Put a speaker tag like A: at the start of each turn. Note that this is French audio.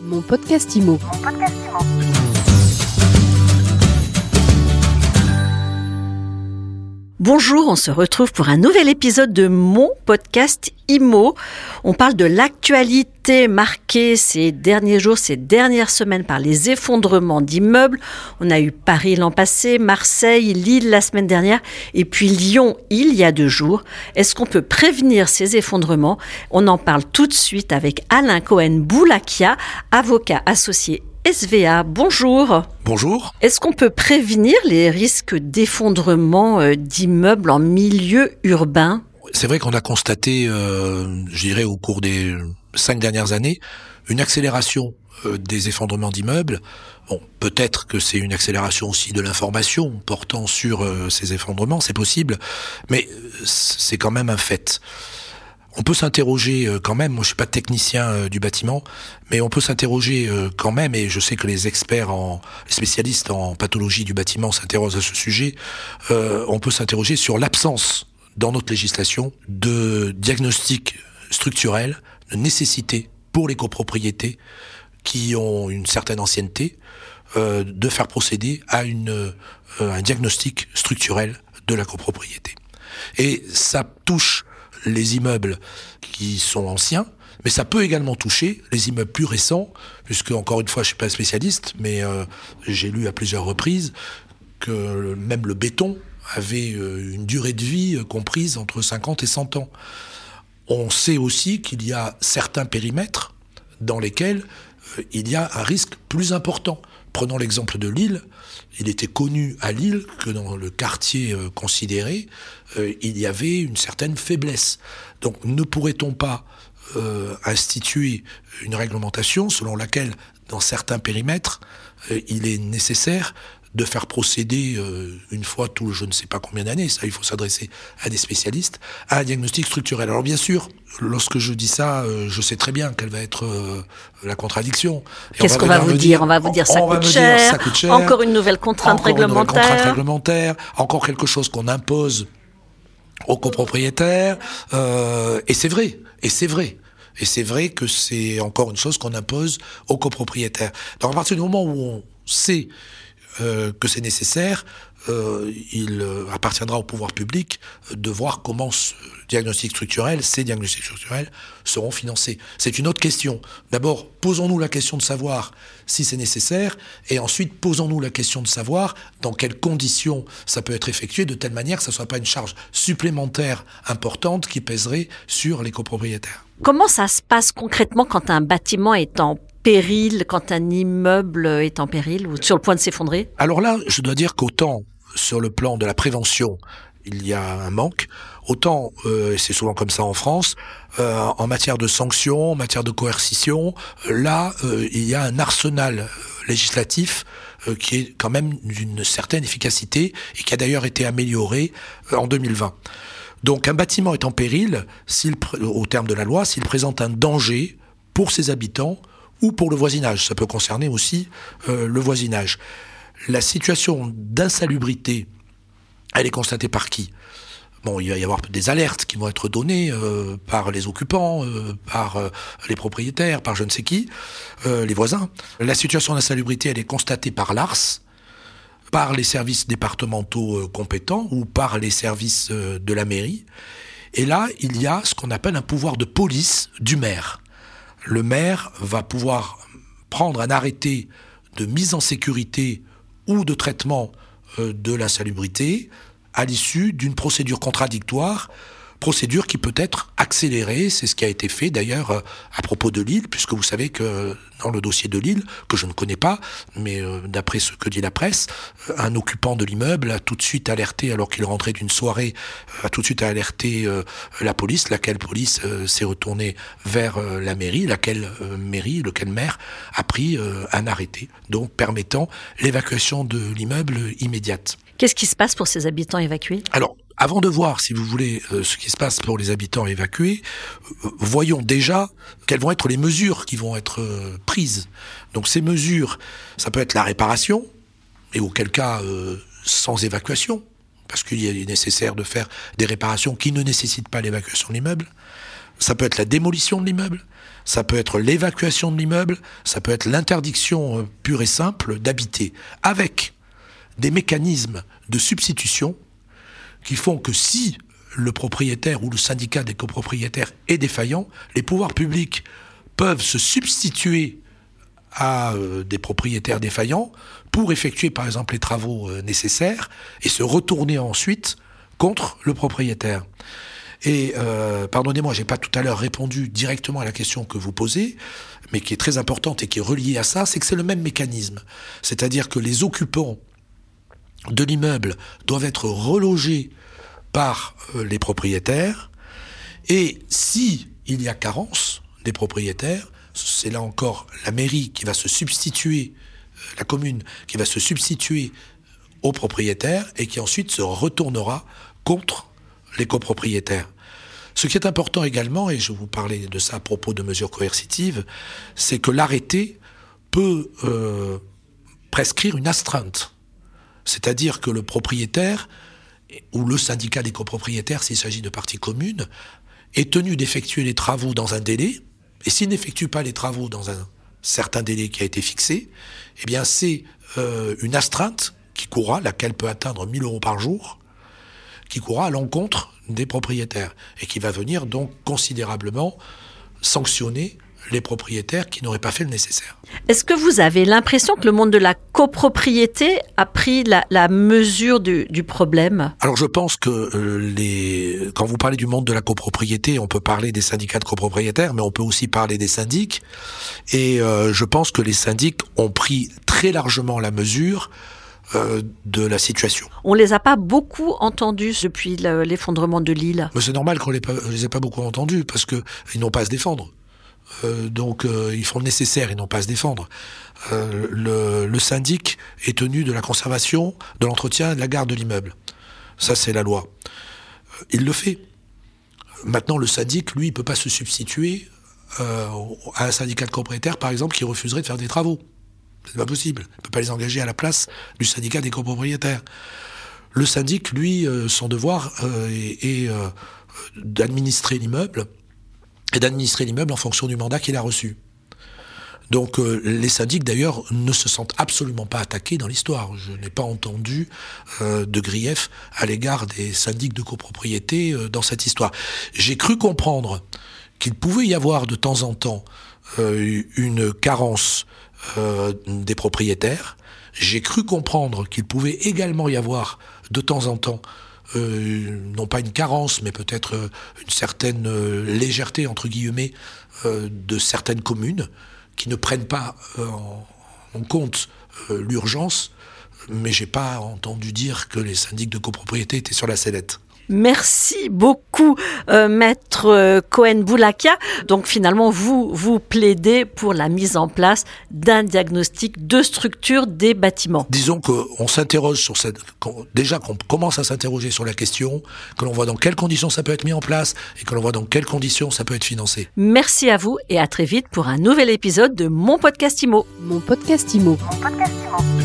A: Mon podcast IMO.
B: Bonjour, on se retrouve pour un nouvel épisode de mon podcast IMO. On parle de l'actualité marquée ces derniers jours, ces dernières semaines par les effondrements d'immeubles. On a eu Paris l'an passé, Marseille, Lille la semaine dernière et puis Lyon il y a deux jours. Est-ce qu'on peut prévenir ces effondrements? On en parle tout de suite avec Alain Cohen-Boulakia, avocat associé SVA. Bonjour.
C: Bonjour.
B: Est-ce qu'on peut prévenir les risques d'effondrement euh, d'immeubles en milieu urbain?
C: C'est vrai qu'on a constaté, euh, je dirais, au cours des cinq dernières années, une accélération euh, des effondrements d'immeubles. Bon, peut-être que c'est une accélération aussi de l'information portant sur ces effondrements, c'est possible, mais c'est quand même un fait. On peut s'interroger euh, quand même, moi je suis pas technicien euh, du bâtiment, mais on peut s'interroger euh, quand même, et je sais que les experts, en, spécialistes en pathologie du bâtiment s'interrogent à ce sujet, on peut s'interroger sur l'absence dans notre législation de diagnostic structurel, de nécessité pour les copropriétés qui ont une certaine ancienneté, de faire procéder à un diagnostic structurel de la copropriété. Et ça touche les immeubles qui sont anciens, mais ça peut également toucher les immeubles plus récents, puisque encore une fois, je suis pas spécialiste, mais euh, j'ai lu à plusieurs reprises que même le béton avait euh, une durée de vie euh, comprise entre 50 et 100 ans. On sait aussi qu'il y a certains périmètres dans lesquels il y a un risque plus important. Prenons l'exemple de Lille. Il était connu à Lille que dans le quartier euh, considéré, euh, il y avait une certaine faiblesse. Donc ne pourrait-on pas euh, instituer une réglementation selon laquelle, dans certains périmètres, il est nécessaire de faire procéder euh, une fois tout je ne sais pas combien d'années, ça il faut s'adresser à des spécialistes, à un diagnostic structurel. Alors bien sûr, lorsque je dis ça, euh, je sais très bien quelle va être euh, la contradiction.
B: Qu'est-ce qu'on va, vous dire? On va vous dire ça, coûte, cher, ça coûte cher, encore une nouvelle contrainte réglementaire,
C: une contrainte réglementaire, encore quelque chose qu'on impose aux copropriétaires, et c'est vrai, et c'est vrai. Et c'est vrai que c'est encore une chose qu'on impose aux copropriétaires. Donc à partir du moment où on sait euh, que c'est nécessaire, euh, il euh, appartiendra au pouvoir public de voir comment ce diagnostic structurel, ces diagnostics structurels seront financés. C'est une autre question. D'abord, posons-nous la question de savoir si c'est nécessaire, et ensuite posons-nous la question de savoir dans quelles conditions ça peut être effectué, de telle manière que ce ne soit pas une charge supplémentaire importante qui pèserait sur les copropriétaires.
B: Comment ça se passe concrètement quand un bâtiment est en péril quand un immeuble est en péril ou sur le point de s'effondrer
C: Alors là, je dois dire qu'autant sur le plan de la prévention, il y a un manque, autant, euh, c'est souvent comme ça en France, euh, en matière de sanctions, en matière de coercition, là, euh, il y a un arsenal législatif qui est quand même d'une certaine efficacité et qui a d'ailleurs été amélioré en 2020. Donc un bâtiment est en péril, au terme de la loi, s'il présente un danger pour ses habitants ou pour le voisinage. Ça peut concerner aussi euh, le voisinage. La situation d'insalubrité, elle est constatée par qui? Bon, il va y avoir des alertes qui vont être données euh, par les occupants, euh, par les propriétaires, par je ne sais qui, les voisins. La situation d'insalubrité, elle est constatée par l'ARS, par les services départementaux compétents ou par les services de la mairie. Et là, il y a ce qu'on appelle un pouvoir de police du maire le maire va pouvoir prendre un arrêté de mise en sécurité ou de traitement euh, de l'insalubrité à l'issue d'une procédure contradictoire procédure qui peut être accélérée. C'est ce qui a été fait d'ailleurs euh, à propos de Lille, puisque vous savez que dans le dossier de Lille, que je ne connais pas, mais euh, d'après ce que dit la presse, euh, un occupant de l'immeuble a tout de suite alerté, alors qu'il rentrait d'une soirée, a tout de suite alerté la police, laquelle police s'est retournée vers la mairie, laquelle mairie, lequel maire a pris un arrêté, donc permettant l'évacuation de l'immeuble immédiate.
B: Qu'est-ce qui se passe pour ces habitants évacués?
C: Alors, avant de voir, si vous voulez, euh, ce qui se passe pour les habitants évacués, euh, voyons déjà quelles vont être les mesures qui vont être euh, prises. Donc ces mesures, ça peut être la réparation, et auquel cas sans évacuation, parce qu'il est nécessaire de faire des réparations qui ne nécessitent pas l'évacuation de l'immeuble. ça peut être la démolition de l'immeuble, ça peut être l'évacuation de l'immeuble, ça peut être l'interdiction pure et simple d'habiter, avec des mécanismes de substitution qui font que si le propriétaire ou le syndicat des copropriétaires est défaillant, les pouvoirs publics peuvent se substituer à euh, des propriétaires défaillants pour effectuer par exemple les travaux euh, nécessaires et se retourner ensuite contre le propriétaire. Et euh, pardonnez-moi, j'ai pas tout à l'heure répondu directement à la question que vous posez, mais qui est très importante et qui est reliée à ça, c'est que c'est le même mécanisme. C'est-à-dire que les occupants de l'immeuble doivent être relogés par euh, les propriétaires, et si il y a carence des propriétaires, c'est là encore la mairie qui va se substituer, euh, la commune qui va se substituer aux propriétaires et qui ensuite se retournera contre les copropriétaires. Ce qui est important également, et je vous parlais de ça à propos de mesures coercitives, c'est que l'arrêté peut euh, prescrire une astreinte. C'est-à-dire que le propriétaire ou le syndicat des copropriétaires, s'il s'agit de parties communes, est tenu d'effectuer les travaux dans un délai, et s'il n'effectue pas les travaux dans un certain délai qui a été fixé, eh c'est euh, une astreinte qui courra, laquelle peut atteindre 1000 euros par jour, qui courra à l'encontre des propriétaires et qui va venir donc considérablement sanctionner les propriétaires qui n'auraient pas fait le nécessaire.
B: Est-ce que vous avez l'impression que le monde de la copropriété a pris la, mesure du, problème?
C: Alors je pense que euh, les... quand vous parlez du monde de la copropriété, on peut parler des syndicats de copropriétaires, mais on peut aussi parler des syndics. Et euh, je pense que les syndics ont pris très largement la mesure euh, de la situation.
B: On les a pas beaucoup entendus depuis l'effondrement de l'île.
C: C'est normal qu'on les, les ait pas beaucoup entendus parce que ils n'ont pas à se défendre. Euh, donc euh, ils font le nécessaire, ils n'ont pas à se défendre. Le, le, syndic est tenu de la conservation, de l'entretien et de la garde de l'immeuble. Ça, c'est la loi. Il le fait. Maintenant, le syndic, lui, il peut pas se substituer à un syndicat de propriétaires, par exemple, qui refuserait de faire des travaux. C'est pas possible. On ne peut pas les engager à la place du syndicat des copropriétaires. Le syndic, lui, euh, son devoir euh, est, euh, d'administrer l'immeuble et d'administrer l'immeuble en fonction du mandat qu'il a reçu. Donc les syndics d'ailleurs ne se sentent absolument pas attaqués dans l'histoire. Je n'ai pas entendu de grief à l'égard des syndics de copropriété dans cette histoire. J'ai cru comprendre qu'il pouvait y avoir de temps en temps une carence euh, des propriétaires. J'ai cru comprendre qu'il pouvait également y avoir de temps en temps euh, non pas une carence, mais peut-être euh, une certaine légèreté, entre guillemets, de certaines communes qui ne prennent pas en, compte l'urgence, mais j'ai pas entendu dire que les syndics de copropriété étaient sur la sellette.
B: Merci beaucoup, euh, maître euh, Cohen-Boulakia. Donc finalement, vous, vous plaidez pour la mise en place d'un diagnostic de structure des bâtiments.
C: Disons qu'on s'interroge sur cette... Déjà qu'on commence à s'interroger sur la question, que l'on voit dans quelles conditions ça peut être mis en place et que l'on voit dans quelles conditions ça peut être financé.
B: Merci à vous et à très vite pour un nouvel épisode de Mon Podcast Imo.
A: Mon Podcast Imo. Mon podcast